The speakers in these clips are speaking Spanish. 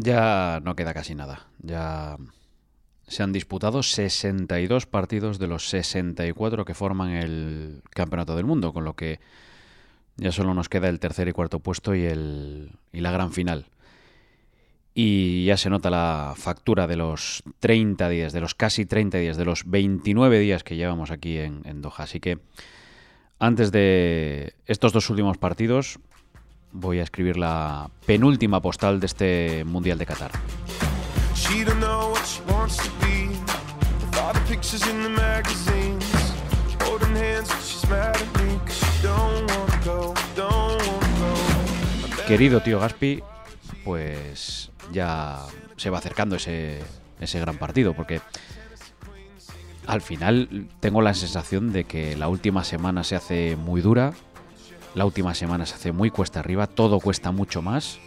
Ya no queda casi nada. Ya se han disputado 62 partidos de los 64 que forman el Campeonato del Mundo, con lo que ya solo nos queda el tercer y cuarto puesto y, el, y la gran final. Y ya se nota la factura de los 30 días, de los casi 30 días, de los 29 días que llevamos aquí en, en Doha. Así que antes de estos dos últimos partidos, voy a escribir la penúltima postal de este Mundial de Qatar. Querido tío Gaspi, pues ya se va acercando ese, ese gran partido, porque al final tengo la sensación de que la última semana se hace muy dura, la última semana se hace muy cuesta arriba, todo cuesta mucho más.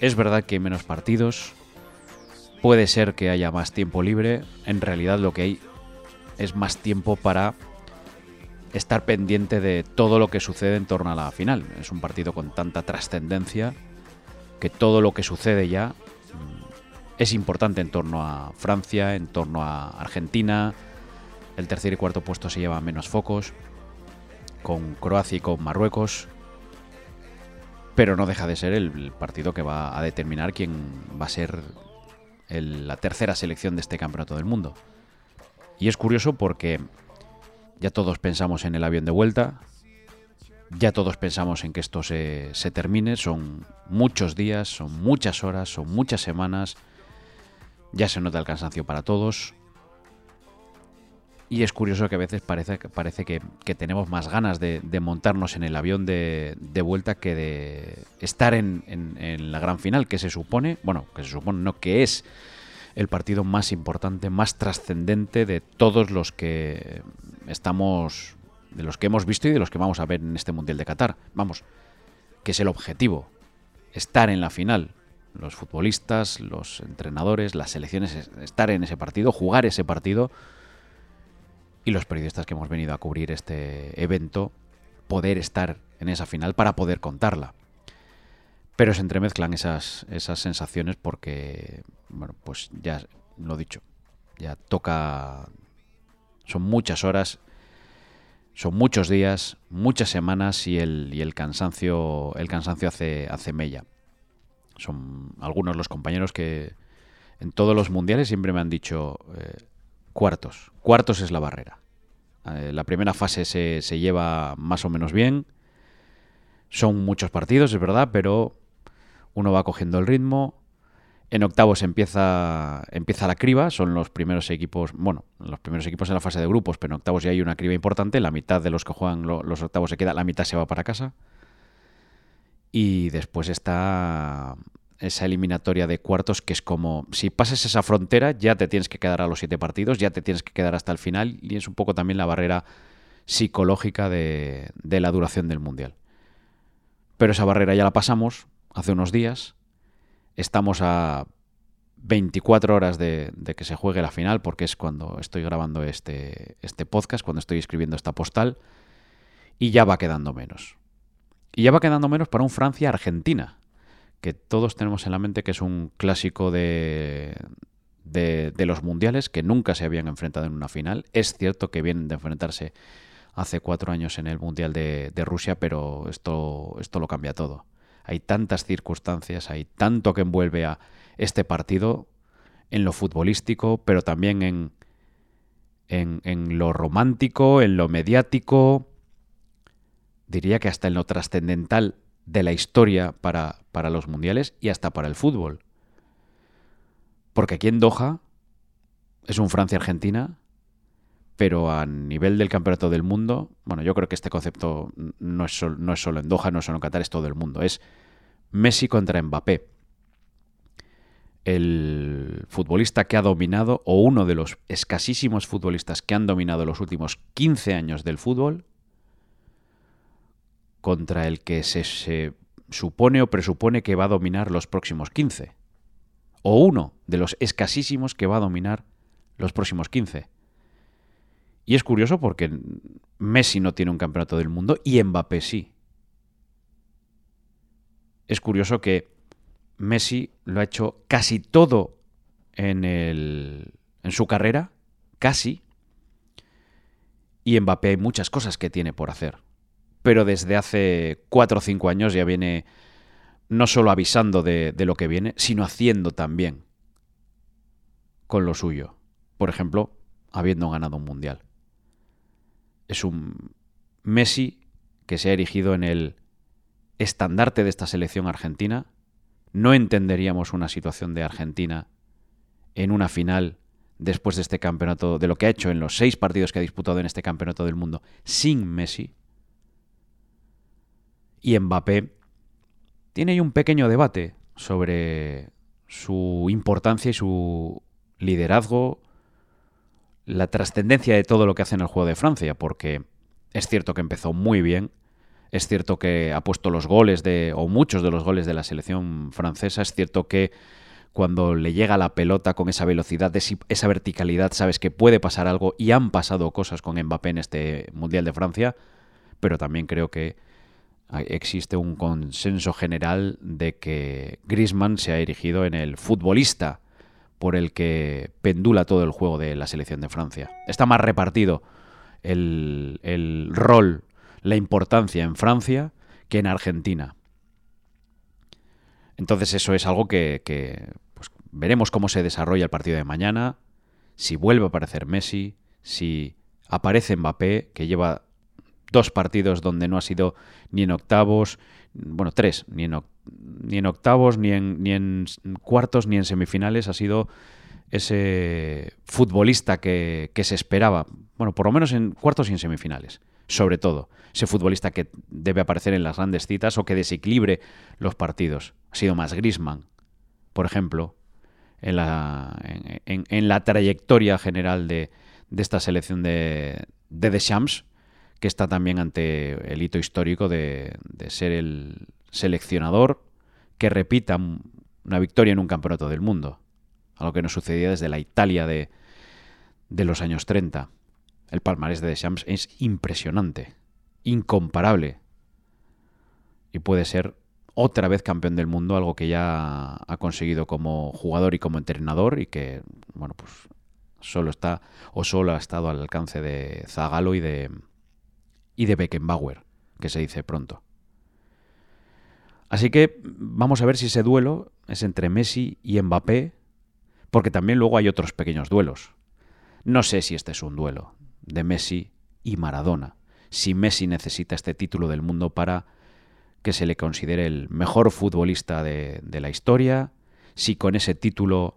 Es verdad que hay menos partidos, puede ser que haya más tiempo libre, en realidad lo que hay es más tiempo para estar pendiente de todo lo que sucede en torno a la final. Es un partido con tanta trascendencia que todo lo que sucede ya mm, es importante en torno a Francia, en torno a Argentina. El tercer y cuarto puesto se lleva menos focos, con Croacia y con Marruecos. Pero no deja de ser el partido que va a determinar quién va a ser la tercera selección de este campeonato del mundo. Y es curioso porque ya todos pensamos en el avión de vuelta, ya todos pensamos en que esto se, termine, son muchos días, son muchas horas, son muchas semanas, ya se nota el cansancio para todos. Y es curioso que a veces parece, parece que, tenemos más ganas de, montarnos en el avión de, vuelta que de estar en, en, la gran final, que se supone, bueno, que se supone, no, que es el partido más importante, más trascendente de todos los que estamos, de los que hemos visto y de los que vamos a ver en este Mundial de Qatar. Vamos, que es el objetivo, estar en la final. Los futbolistas, los entrenadores, las selecciones, estar en ese partido, jugar ese partido y los periodistas que hemos venido a cubrir este evento, poder estar en esa final para poder contarla. Pero se entremezclan esas, esas sensaciones porque, bueno, pues ya lo dicho, ya toca, son muchas horas, son muchos días, muchas semanas y el, y el cansancio, el cansancio hace, hace mella. Son algunos los compañeros que en todos los mundiales siempre me han dicho eh, cuartos, cuartos es la barrera. Eh, la primera fase se, se lleva más o menos bien, son muchos partidos, es verdad, pero uno va cogiendo el ritmo. En octavos empieza, empieza la criba, son los primeros equipos, bueno, los primeros equipos en la fase de grupos, pero en octavos ya hay una criba importante, la mitad de los que juegan los octavos se queda, la mitad se va para casa. Y después está esa eliminatoria de cuartos que es como, si pasas esa frontera ya te tienes que quedar a los siete partidos, ya te tienes que quedar hasta el final y es un poco también la barrera psicológica de, de la duración del Mundial. Pero esa barrera ya la pasamos, hace unos días. Estamos a 24 horas de, que se juegue la final, porque es cuando estoy grabando este, este podcast, cuando estoy escribiendo esta postal, y ya va quedando menos. Y ya va quedando menos para un Francia-Argentina, que todos tenemos en la mente que es un clásico de, de, los mundiales, que nunca se habían enfrentado en una final. Es cierto que vienen de enfrentarse hace cuatro años en el Mundial de, Rusia, pero esto, esto lo cambia todo hay tantas circunstancias, hay tanto que envuelve a este partido en lo futbolístico, pero también en, en, lo romántico, en lo mediático, diría que hasta en lo trascendental de la historia para, para los mundiales y hasta para el fútbol. Porque aquí en Doha es un Francia-Argentina, pero a nivel del campeonato del mundo, bueno, yo creo que este concepto no es, no es solo en Doha, no es solo en Qatar, es todo el mundo. Es Messi contra Mbappé. El futbolista que ha dominado, o uno de los escasísimos futbolistas que han dominado los últimos 15 años del fútbol, contra el que se, se supone o presupone que va a dominar los próximos 15. O uno de los escasísimos que va a dominar los próximos 15. Y es curioso porque Messi no tiene un campeonato del mundo y Mbappé sí. Es curioso que Messi lo ha hecho casi todo en, el, en su carrera, casi, y Mbappé hay muchas cosas que tiene por hacer. Pero desde hace cuatro o cinco años ya viene no solo avisando de, de lo que viene, sino haciendo también con lo suyo. Por ejemplo, habiendo ganado un mundial. Es un Messi que se ha erigido en el estandarte de esta selección argentina. No entenderíamos una situación de Argentina en una final después de este campeonato, de lo que ha hecho en los seis partidos que ha disputado en este campeonato del mundo sin Messi. Y Mbappé tiene ahí un pequeño debate sobre su importancia y su liderazgo, la trascendencia de todo lo que hace en el juego de Francia, porque es cierto que empezó muy bien, es cierto que ha puesto los goles de, o muchos de los goles de la selección francesa, es cierto que cuando le llega la pelota con esa velocidad, esa verticalidad, sabes que puede pasar algo y han pasado cosas con Mbappé en este Mundial de Francia, pero también creo que existe un consenso general de que Griezmann se ha erigido en el futbolista por el que pendula todo el juego de la selección de Francia. Está más repartido el, el rol, la importancia en Francia que en Argentina. Entonces eso es algo que, Veremos cómo se desarrolla el partido de mañana, si vuelve a aparecer Messi, si aparece Mbappé, que lleva dos partidos donde no ha sido ni en octavos, bueno, tres, ni en, ni en octavos, ni en, ni en cuartos, ni en semifinales, ha sido ese futbolista que, que, se esperaba, bueno, por lo menos en cuartos y en semifinales, sobre todo, ese futbolista que debe aparecer en las grandes citas o que desequilibre los partidos. Ha sido más Grisman, por ejemplo, en la, en, la trayectoria general de, esta selección de, de Deschamps, que está también ante el hito histórico de, ser el seleccionador que repita una victoria en un campeonato del mundo, algo que no sucedía desde la Italia de, de los años 30. El palmarés de Deschamps es impresionante, incomparable, y puede ser otra vez campeón del mundo, algo que ya ha conseguido como jugador y como entrenador y que, bueno, pues solo está o solo ha estado al alcance de Zagalo y de y de Beckenbauer, que se dice pronto. Así que vamos a ver si ese duelo es entre Messi y Mbappé, porque también luego hay otros pequeños duelos. No sé si este es un duelo de Messi y Maradona, si Messi necesita este título del mundo para que se le considere el mejor futbolista de, la historia, si con ese título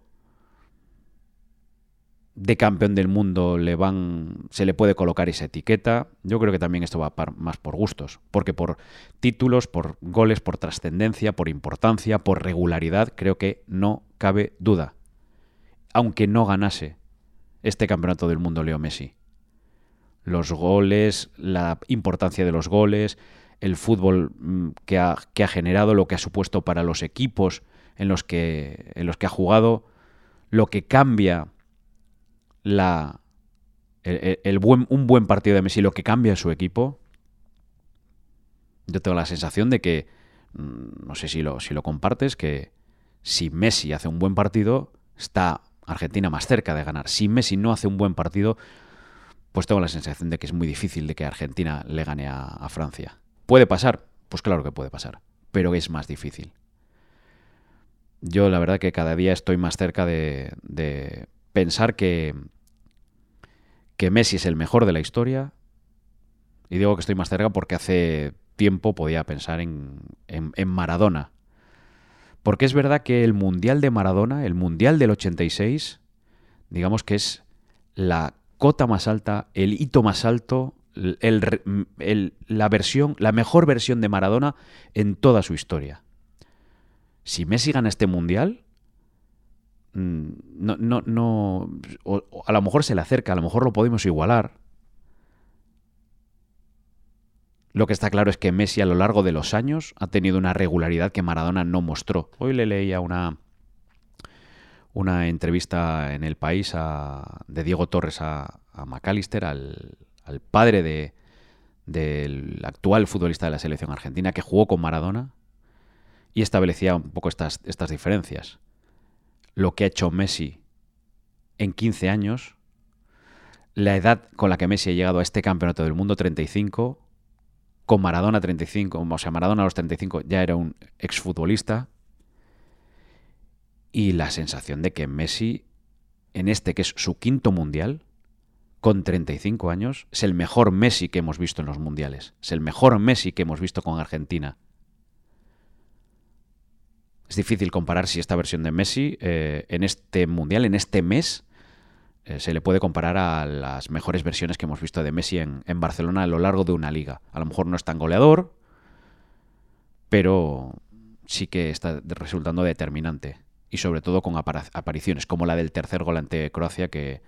de campeón del mundo le van se le puede colocar esa etiqueta. Yo creo que también esto va más por gustos, porque por títulos, por goles, por trascendencia, por importancia, por regularidad, creo que no cabe duda. Aunque no ganase este campeonato del mundo Leo Messi. Los goles, la importancia de los goles, el fútbol mm, que ha, que ha, generado, lo que ha supuesto para los equipos en los que, en los que ha jugado, lo que cambia la, el, buen, un buen partido de Messi, lo que cambia su equipo. Yo tengo la sensación de que, mm, no sé si lo, si lo compartes, que si Messi hace un buen partido, está Argentina más cerca de ganar. Si Messi no hace un buen partido, pues tengo la sensación de que es muy difícil de que Argentina le gane a Francia. ¿Puede pasar? Pues claro que puede pasar, pero es más difícil. Yo la verdad que cada día estoy más cerca de, pensar que, que Messi es el mejor de la historia. Y digo que estoy más cerca porque hace tiempo podía pensar en, en, Maradona. Porque es verdad que el Mundial de Maradona, el Mundial del 86, digamos que es la cota más alta, el hito más alto la versión, la mejor versión de Maradona en toda su historia. Si Messi gana este mundial, mm, no, no, no a lo mejor se le acerca, a lo mejor lo podemos igualar. Lo que está claro es que Messi a lo largo de los años ha tenido una regularidad que Maradona no mostró. Hoy le leía una, una entrevista en El País de Diego Torres a, a McAllister, al, al padre de, del actual futbolista de la selección argentina que jugó con Maradona y establecía un poco estas, estas diferencias. Lo que ha hecho Messi en 15 años, la edad con la que Messi ha llegado a este campeonato del mundo, 35, con Maradona 35, o sea, Maradona a los 35 ya era un exfutbolista, y la sensación de que Messi, en este que es su quinto mundial, con 35 años, es el mejor Messi que hemos visto en los mundiales, es el mejor Messi que hemos visto con Argentina. Es difícil comparar si esta versión de Messi eh, en este mundial, en este mes, eh, se le puede comparar a las mejores versiones que hemos visto de Messi en, en, Barcelona a lo largo de una liga. A lo mejor no es tan goleador, pero sí que está resultando determinante. Y sobre todo con apariciones como la del tercer gol ante Croacia, que,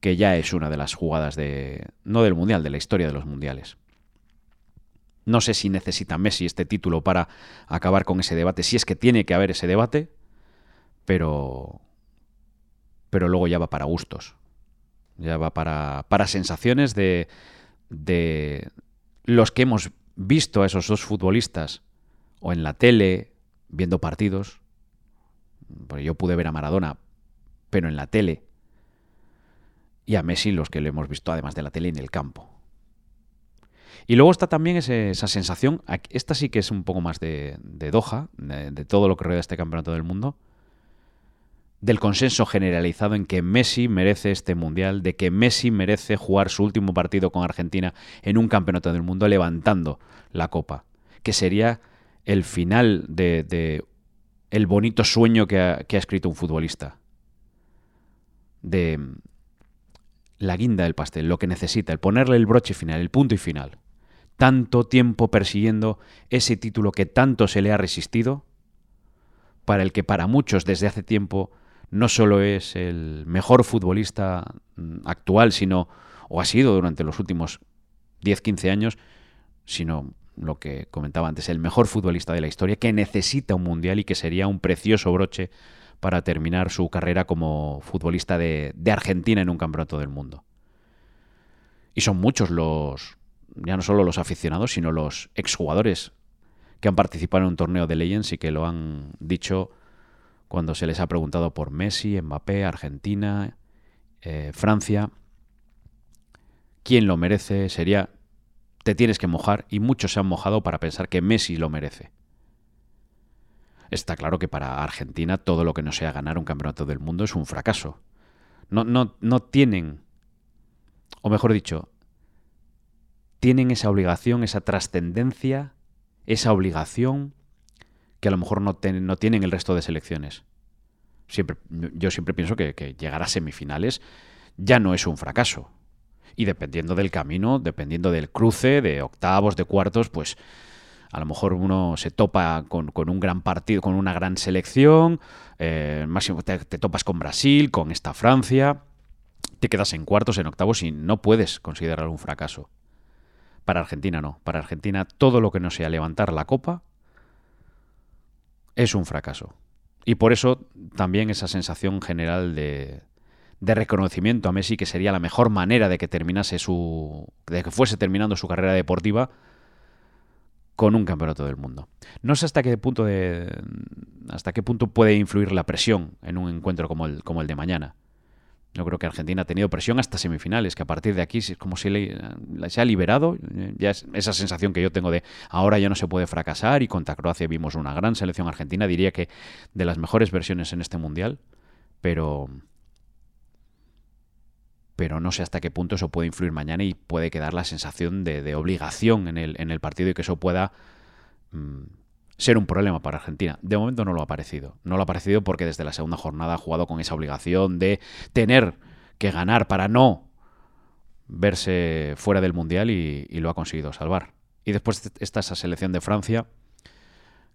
que ya es una de las jugadas de. no del Mundial, de la historia de los Mundiales. No sé si necesita Messi este título para acabar con ese debate, si es que tiene que haber ese debate, pero. Pero luego ya va para gustos. Ya va para, para sensaciones de, de los que hemos visto a esos dos futbolistas o en la tele viendo partidos. Yo pude ver a Maradona, pero en la tele. Y a Messi los que lo hemos visto además de la tele en el campo. Y luego está también esa sensación, esta sí que es un poco más de, Doha, de, todo lo que rodea este campeonato del mundo, del consenso generalizado en que Messi merece este mundial, de que Messi merece jugar su último partido con Argentina en un campeonato del mundo levantando la copa, que sería el final de, el bonito sueño que ha escrito un futbolista. De la guinda del pastel, lo que necesita, el ponerle el broche final, el punto y final tanto tiempo persiguiendo ese título que tanto se le ha resistido, para el que para muchos desde hace tiempo no solo es el mejor futbolista mm, actual, sino, o ha sido durante los últimos 10-15 años, sino lo que comentaba antes, el mejor futbolista de la historia, que necesita un mundial y que sería un precioso broche para terminar su carrera como futbolista de, de Argentina en un campeonato del mundo. Y son muchos los, ya no solo los aficionados, sino los exjugadores que han participado en un torneo de Legends y que lo han dicho cuando se les ha preguntado por Messi, Mbappé, Argentina, eh, Francia. ¿Quién lo merece? Sería, te tienes que mojar y muchos se han mojado para pensar que Messi lo merece. Está claro que para Argentina todo lo que no sea ganar un campeonato del mundo es un fracaso. No, no, no tienen, o mejor dicho, tienen esa obligación, esa trascendencia, esa obligación que a lo mejor no, tienen el resto de selecciones. Yo siempre pienso que, llegar a semifinales ya no es un fracaso. Y dependiendo del camino, dependiendo del cruce, de octavos, de cuartos, pues a lo mejor uno se topa con, un gran partido, con una gran selección, eh, máximo te, te topas con Brasil, con esta Francia, te quedas en cuartos, en octavos y no puedes considerarlo un fracaso. Para Argentina no. Para Argentina todo lo que no sea levantar la copa es un fracaso. Y por eso también esa sensación general de, de reconocimiento a Messi, que sería la mejor manera de que terminase su. de que fuese terminando su carrera deportiva con un campeonato del mundo. No sé hasta qué punto de. hasta qué punto puede influir la presión en un encuentro como el, como el de mañana. Yo creo que Argentina ha tenido presión hasta semifinales, que a partir de aquí es como si se ha liberado, ya es esa sensación que yo tengo de ahora ya no se puede fracasar y contra Croacia vimos una gran selección argentina, diría que de las mejores versiones en este mundial, pero pero no sé hasta qué punto eso puede influir mañana y puede quedar la sensación de, obligación en el, en el, partido y que eso pueda mm, ser un problema para Argentina. De momento no lo ha parecido. No lo ha parecido porque desde la segunda jornada ha jugado con esa obligación de tener que ganar para no verse fuera del Mundial y, lo ha conseguido salvar. Y después está esa selección de Francia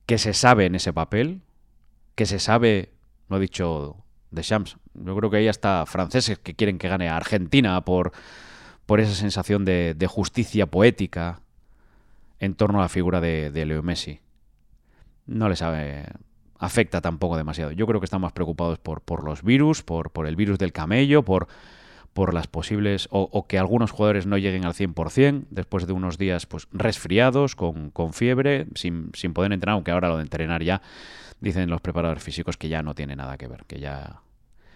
que se sabe en ese papel, que se sabe, lo ha dicho de Shams, yo creo que hay hasta franceses que quieren que gane a Argentina por, por esa sensación de, justicia poética en torno a la figura de, de Leo Messi no les afecta tampoco demasiado. Yo creo que están más preocupados por, por los virus, por, el virus del camello, por, por las posibles, o, que algunos jugadores no lleguen al 100% después de unos días pues resfriados, con, fiebre, sin, sin, poder entrenar, aunque ahora lo de entrenar ya, dicen los preparadores físicos que ya no tiene nada que ver, que ya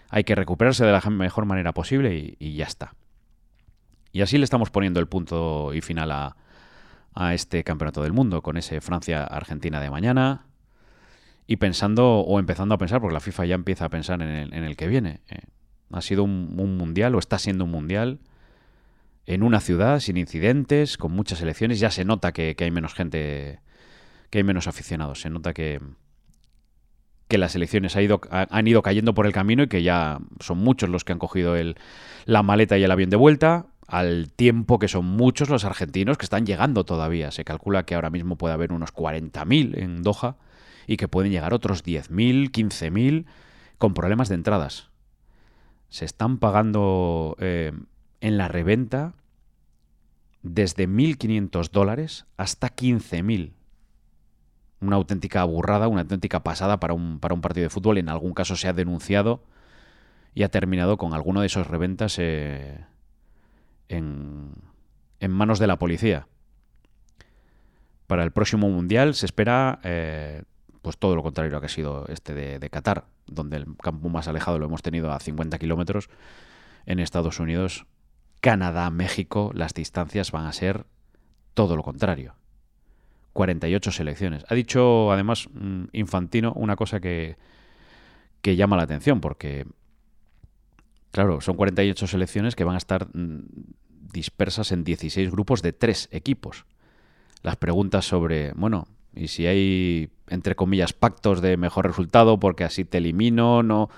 hay que recuperarse de la mejor manera posible y, ya está. Y así le estamos poniendo el punto y final a, a este campeonato del mundo, con ese Francia-Argentina de mañana, y pensando o empezando a pensar, porque la FIFA ya empieza a pensar en el, en el que viene. Eh, ha sido un, mundial o está siendo un mundial en una ciudad sin incidentes, con muchas elecciones. Ya se nota que, hay menos gente, que hay menos aficionados. Se nota que, que las elecciones ha ido, han ido cayendo por el camino y que ya son muchos los que han cogido el, la maleta y el avión de vuelta, al tiempo que son muchos los argentinos que están llegando todavía. Se calcula que ahora mismo puede haber unos 40.000 en Doha y que pueden llegar otros 10.000, 15.000 con problemas de entradas. Se están pagando eh, en la reventa desde 1.500 dólares hasta 15.000. Una auténtica burrada, una auténtica pasada para un, para un partido de fútbol. En algún caso se ha denunciado y ha terminado con alguno de esos reventas eh, en, en, manos de la policía. Para el próximo Mundial se espera eh, pues todo lo contrario a que ha sido este de, Qatar, donde el campo más alejado lo hemos tenido a 50 kilómetros. En Estados Unidos, Canadá, México, las distancias van a ser todo lo contrario. 48 selecciones. Ha dicho además mm, Infantino una cosa que, que llama la atención, porque, claro, son 48 selecciones que van a estar mm, dispersas en 16 grupos de tres equipos. Las preguntas sobre, bueno, y si hay, entre comillas, pactos de mejor resultado porque así te elimino, no...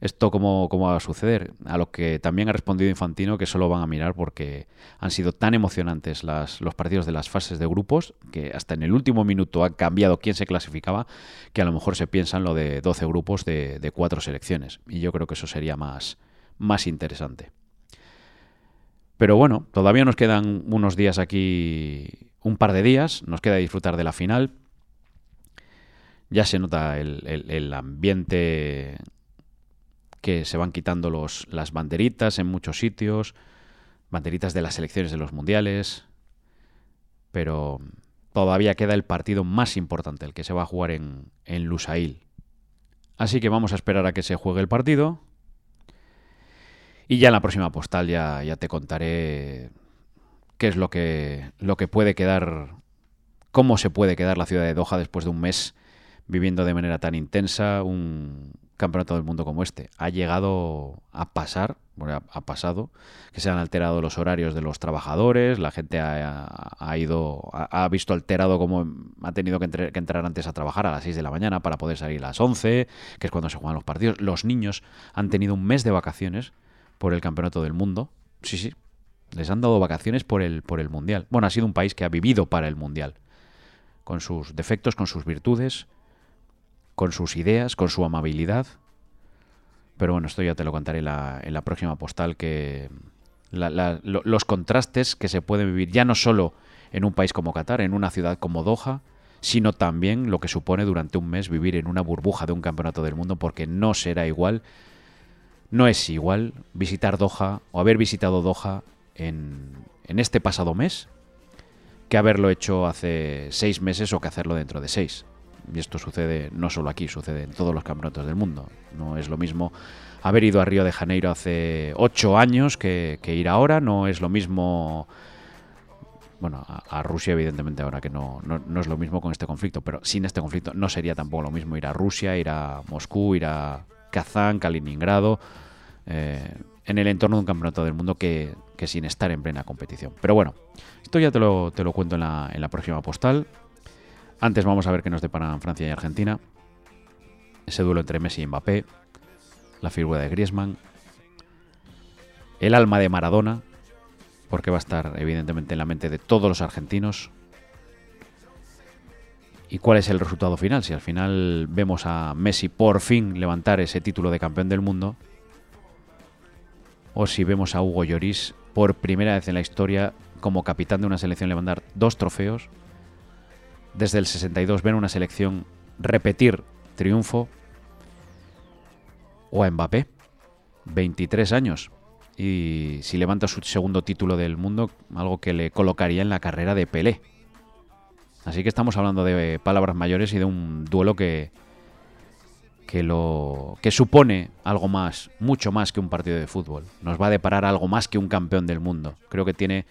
¿Esto cómo, cómo va a suceder? A lo que también ha respondido Infantino que solo van a mirar porque han sido tan emocionantes los partidos de las fases de grupos que hasta en el último minuto ha cambiado quién se clasificaba, que a lo mejor se piensa en lo de 12 grupos de, de cuatro selecciones. Y yo creo que eso sería más, más interesante. Pero bueno, todavía nos quedan unos días aquí un par de días, nos queda disfrutar de la final. Ya se nota el, ambiente que se van quitando las banderitas en muchos sitios, banderitas de las elecciones de los mundiales, pero todavía queda el partido más importante, el que se va a jugar en, en Lusail. Así que vamos a esperar a que se juegue el partido. Y ya en la próxima postal ya, ya te contaré qué es lo que, lo que puede quedar, cómo se puede quedar la ciudad de Doha después de un mes viviendo de manera tan intensa un campeonato del mundo como este. Ha llegado a pasar, bueno, ha pasado, que se han alterado los horarios de los trabajadores, la gente ha, ido, ha, visto alterado cómo ha tenido que, que, entrar antes a trabajar a las 6 de la mañana para poder salir a las 11, que es cuando se juegan los partidos. Los niños han tenido un mes de vacaciones por el campeonato del mundo. Sí, sí, les han dado vacaciones por el, por el Mundial. Bueno, ha sido un país que ha vivido para el Mundial. Con sus defectos, con sus virtudes, con sus ideas, con su amabilidad. Pero bueno, esto ya te lo contaré en la, próxima postal, que los contrastes que se pueden vivir ya no solo en un país como Qatar, en una ciudad como Doha, sino también lo que supone durante un mes vivir en una burbuja de un campeonato del mundo, porque no será igual, no es igual visitar Doha o haber visitado Doha en, este pasado mes que haberlo hecho hace seis meses o que hacerlo dentro de seis. Y esto sucede no solo aquí, sucede en todos los campeonatos del mundo. No es lo mismo haber ido a Río de Janeiro hace ocho años que, ir ahora, no es lo mismo... Bueno, a, Rusia evidentemente ahora que no, no, es lo mismo con este conflicto, pero sin este conflicto no sería tampoco lo mismo ir a Rusia, ir a Moscú, ir a Kazán, Kaliningrado, eh, en el entorno de un campeonato del mundo que, sin estar en plena competición. Pero bueno, esto ya te lo, te lo cuento en la, en la, próxima postal. Antes vamos a ver qué nos deparan Francia y Argentina. Ese duelo entre Messi y Mbappé. La figura de Griezmann. El alma de Maradona. Porque va a estar evidentemente en la mente de todos los argentinos. ¿Y cuál es el resultado final? Si al final vemos a Messi por fin levantar ese título de campeón del mundo, o si vemos a Hugo Lloris por primera vez en la historia como capitán de una selección levantar dos trofeos. Desde el 62 ven una selección repetir triunfo. O a Mbappé, 23 años, y si levanta su segundo título del mundo, algo que le colocaría en la carrera de Pelé. Así que estamos hablando de palabras mayores y de un duelo que, que lo que supone algo más, mucho más que un partido de fútbol. Nos va a deparar algo más que un campeón del mundo. Creo que tiene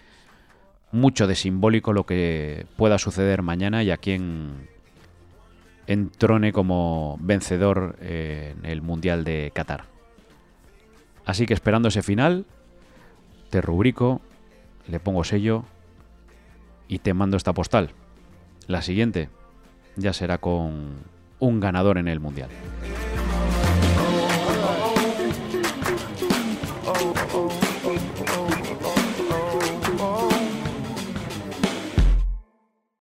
mucho de simbólico lo que pueda suceder mañana y a quien entrone como vencedor en el Mundial de Qatar. Así que esperando ese final, te rubrico, le pongo sello y te mando esta postal. La siguiente ya será con un ganador en el Mundial.